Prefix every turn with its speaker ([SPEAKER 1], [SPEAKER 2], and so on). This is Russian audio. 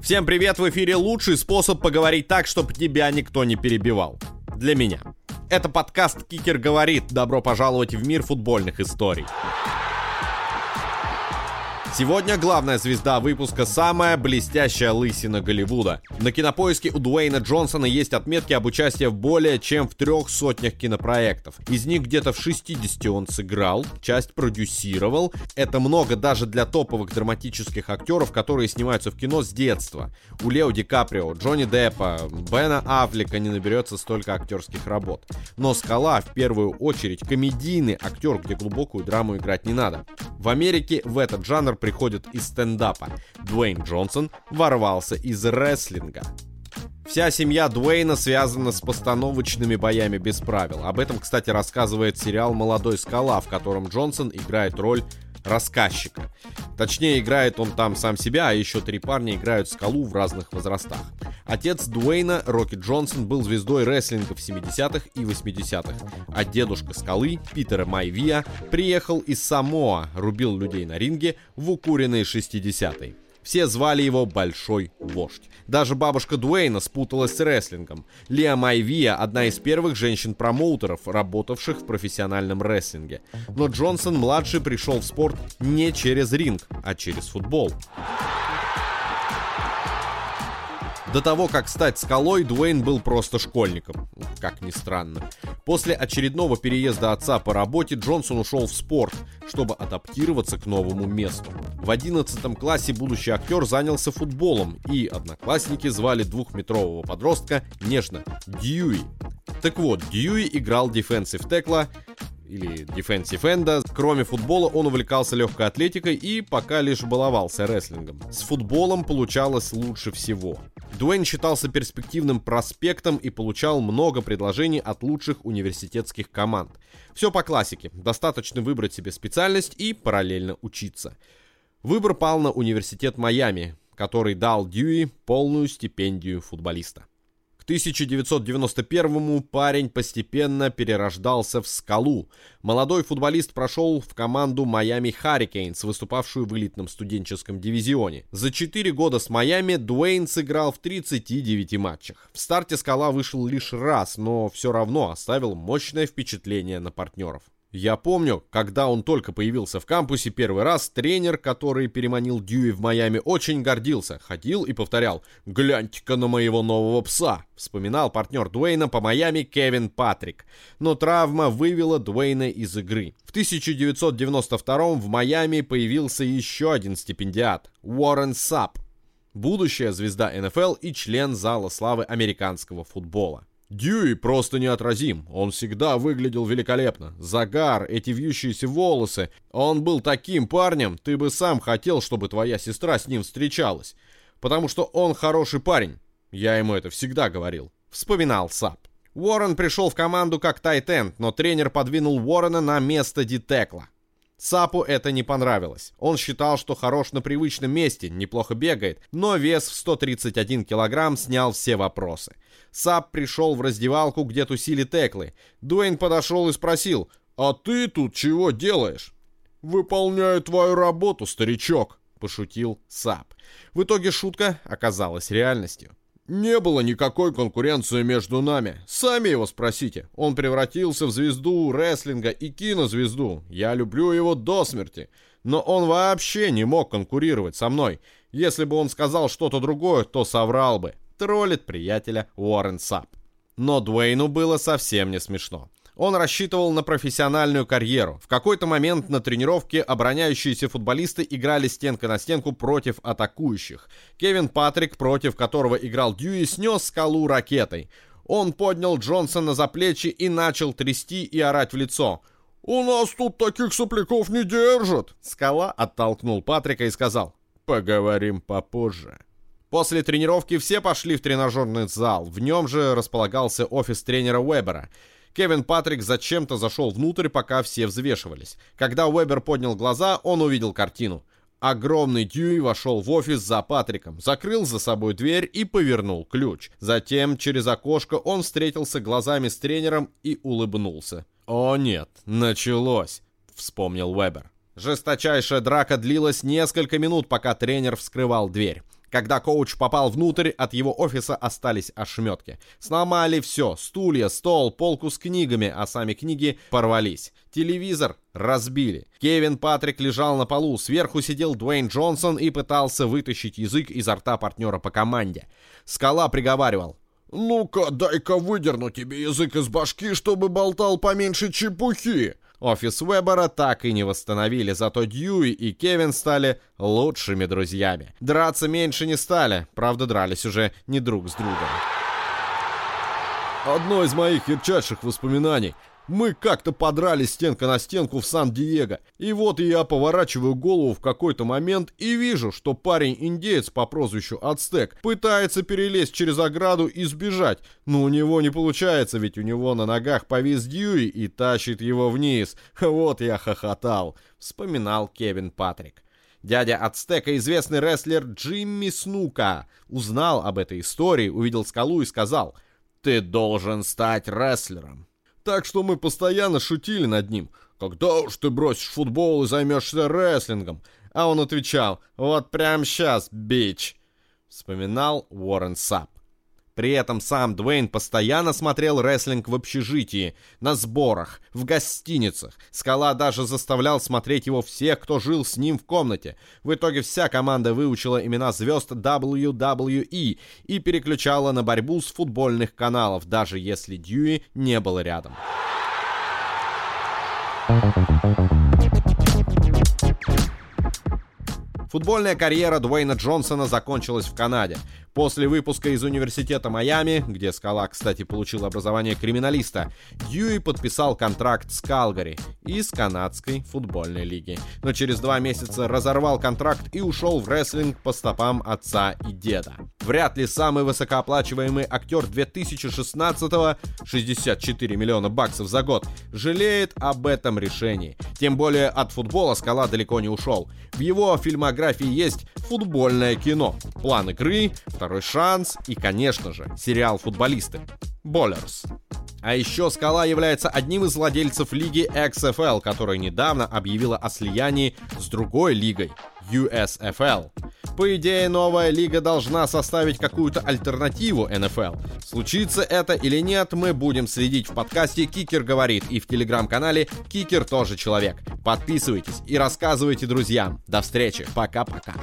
[SPEAKER 1] Всем привет, в эфире лучший способ поговорить так, чтобы тебя никто не перебивал. Для меня. Это подкаст «Кикер говорит». Добро пожаловать в мир футбольных историй. Сегодня главная звезда выпуска самая блестящая лысина Голливуда. На кинопоиске у Дуэйна Джонсона есть отметки об участии в более чем в трех сотнях кинопроектов. Из них где-то в 60 он сыграл, часть продюсировал. Это много даже для топовых драматических актеров, которые снимаются в кино с детства. У Лео Ди Каприо, Джонни Деппа, Бена Аффлека не наберется столько актерских работ. Но «Скала» в первую очередь комедийный актер, где глубокую драму играть не надо. В Америке в этот жанр приходит из стендапа. Дуэйн Джонсон ворвался из рестлинга. Вся семья Дуэйна связана с постановочными боями без правил. Об этом, кстати, рассказывает сериал «Молодой скала», в котором Джонсон играет роль рассказчика. Точнее, играет он там сам себя, а еще три парня играют скалу в разных возрастах. Отец Дуэйна, Рокки Джонсон, был звездой рестлинга в 70-х и 80-х, а дедушка скалы, Питера Майвия, приехал из Самоа, рубил людей на ринге в укуренные 60-е. Все звали его Большой Вождь. Даже бабушка Дуэйна спуталась с рестлингом. Лиа Майвия – одна из первых женщин-промоутеров, работавших в профессиональном рестлинге. Но Джонсон-младший пришел в спорт не через ринг, а через футбол. До того, как стать скалой, Дуэйн был просто школьником, как ни странно. После очередного переезда отца по работе Джонсон ушел в спорт, чтобы адаптироваться к новому месту. В 11 классе будущий актер занялся футболом, и одноклассники звали двухметрового подростка нежно Дьюи. Так вот, Дьюи играл дефенсив текла, или defensive энда. Кроме футбола он увлекался легкой атлетикой и пока лишь баловался рестлингом. С футболом получалось лучше всего. Дуэйн считался перспективным проспектом и получал много предложений от лучших университетских команд. Все по классике. Достаточно выбрать себе специальность и параллельно учиться. Выбор пал на университет Майами, который дал Дьюи полную стипендию футболиста. 1991-му парень постепенно перерождался в скалу. Молодой футболист прошел в команду Майами Харрикейнс, выступавшую в элитном студенческом дивизионе. За 4 года с Майами Дуэйн сыграл в 39 матчах. В старте скала вышел лишь раз, но все равно оставил мощное впечатление на партнеров. Я помню, когда он только появился в кампусе первый раз, тренер, который переманил Дьюи в Майами, очень гордился. Ходил и повторял «Гляньте-ка на моего нового пса!» Вспоминал партнер Дуэйна по Майами Кевин Патрик. Но травма вывела Дуэйна из игры. В 1992 в Майами появился еще один стипендиат – Уоррен Сап. Будущая звезда НФЛ и член зала славы американского футбола. Дьюи просто неотразим. Он всегда выглядел великолепно. Загар, эти вьющиеся волосы. Он был таким парнем, ты бы сам хотел, чтобы твоя сестра с ним встречалась. Потому что он хороший парень. Я ему это всегда говорил. Вспоминал Сап. Уоррен пришел в команду как тайтенд, но тренер подвинул Уоррена на место Дитекла. Сапу это не понравилось. Он считал, что хорош на привычном месте, неплохо бегает, но вес в 131 килограмм снял все вопросы. Сап пришел в раздевалку, где тусили теклы. Дуэйн подошел и спросил, «А ты тут чего делаешь?» «Выполняю твою работу, старичок», — пошутил Сап. В итоге шутка оказалась реальностью. Не было никакой конкуренции между нами. Сами его спросите. Он превратился в звезду рестлинга и кинозвезду. Я люблю его до смерти. Но он вообще не мог конкурировать со мной. Если бы он сказал что-то другое, то соврал бы. Троллит приятеля Уоррен Сап. Но Дуэйну было совсем не смешно. Он рассчитывал на профессиональную карьеру. В какой-то момент на тренировке обороняющиеся футболисты играли стенка на стенку против атакующих. Кевин Патрик, против которого играл Дьюи, снес скалу ракетой. Он поднял Джонсона за плечи и начал трясти и орать в лицо. «У нас тут таких сопляков не держат!» Скала оттолкнул Патрика и сказал «Поговорим попозже». После тренировки все пошли в тренажерный зал. В нем же располагался офис тренера Уэбера. Кевин Патрик зачем-то зашел внутрь, пока все взвешивались. Когда Уэбер поднял глаза, он увидел картину. Огромный Дьюи вошел в офис за Патриком, закрыл за собой дверь и повернул ключ. Затем через окошко он встретился глазами с тренером и улыбнулся. «О нет, началось», — вспомнил Уэбер. Жесточайшая драка длилась несколько минут, пока тренер вскрывал дверь. Когда коуч попал внутрь, от его офиса остались ошметки. Сломали все. Стулья, стол, полку с книгами, а сами книги порвались. Телевизор разбили. Кевин Патрик лежал на полу. Сверху сидел Дуэйн Джонсон и пытался вытащить язык изо рта партнера по команде. Скала приговаривал. «Ну-ка, дай-ка выдерну тебе язык из башки, чтобы болтал поменьше чепухи!» Офис Вебера так и не восстановили, зато Дьюи и Кевин стали лучшими друзьями. Драться меньше не стали, правда дрались уже не друг с другом. Одно из моих ярчайших воспоминаний мы как-то подрались стенка на стенку в Сан-Диего. И вот я поворачиваю голову в какой-то момент и вижу, что парень-индеец по прозвищу Ацтек пытается перелезть через ограду и сбежать. Но у него не получается, ведь у него на ногах повис Дьюи и тащит его вниз. Вот я хохотал, вспоминал Кевин Патрик. Дядя Ацтека, известный рестлер Джимми Снука, узнал об этой истории, увидел скалу и сказал «Ты должен стать рестлером». Так что мы постоянно шутили над ним. «Когда уж ты бросишь футбол и займешься рестлингом?» А он отвечал «Вот прямо сейчас, бич!» Вспоминал Уоррен Сап. При этом сам Дуэйн постоянно смотрел рестлинг в общежитии, на сборах, в гостиницах. Скала даже заставлял смотреть его всех, кто жил с ним в комнате. В итоге вся команда выучила имена звезд WWE и переключала на борьбу с футбольных каналов, даже если Дьюи не было рядом. Футбольная карьера Дуэйна Джонсона закончилась в Канаде. После выпуска из университета Майами, где Скала, кстати, получил образование криминалиста, Дьюи подписал контракт с Калгари из канадской футбольной лиги. Но через два месяца разорвал контракт и ушел в рестлинг по стопам отца и деда. Вряд ли самый высокооплачиваемый актер 2016-го, 64 миллиона баксов за год, жалеет об этом решении. Тем более от футбола Скала далеко не ушел. В его фильмографии есть футбольное кино, план игры, «Второй шанс» и, конечно же, сериал «Футболисты» Боллерс. А еще Скала является одним из владельцев лиги XFL, которая недавно объявила о слиянии с другой лигой USFL. По идее, новая лига должна составить какую-то альтернативу NFL. Случится это или нет, мы будем следить в подкасте «Кикер говорит» и в телеграм-канале «Кикер тоже человек». Подписывайтесь и рассказывайте друзьям. До встречи. Пока-пока.